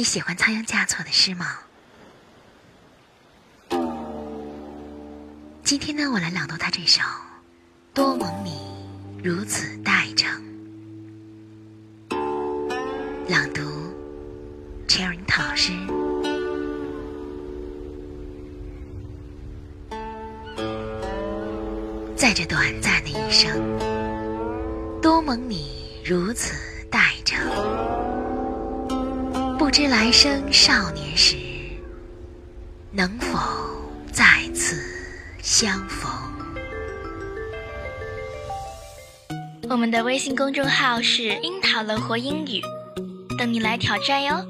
你喜欢仓央嘉措的诗吗？今天呢，我来朗读他这首《多蒙你如此待诚》。朗读，Cherry 老师。在这短暂的一生，多蒙你如此待诚。不知来生少年时，能否再次相逢？我们的微信公众号是“樱桃乐活英语”，等你来挑战哟。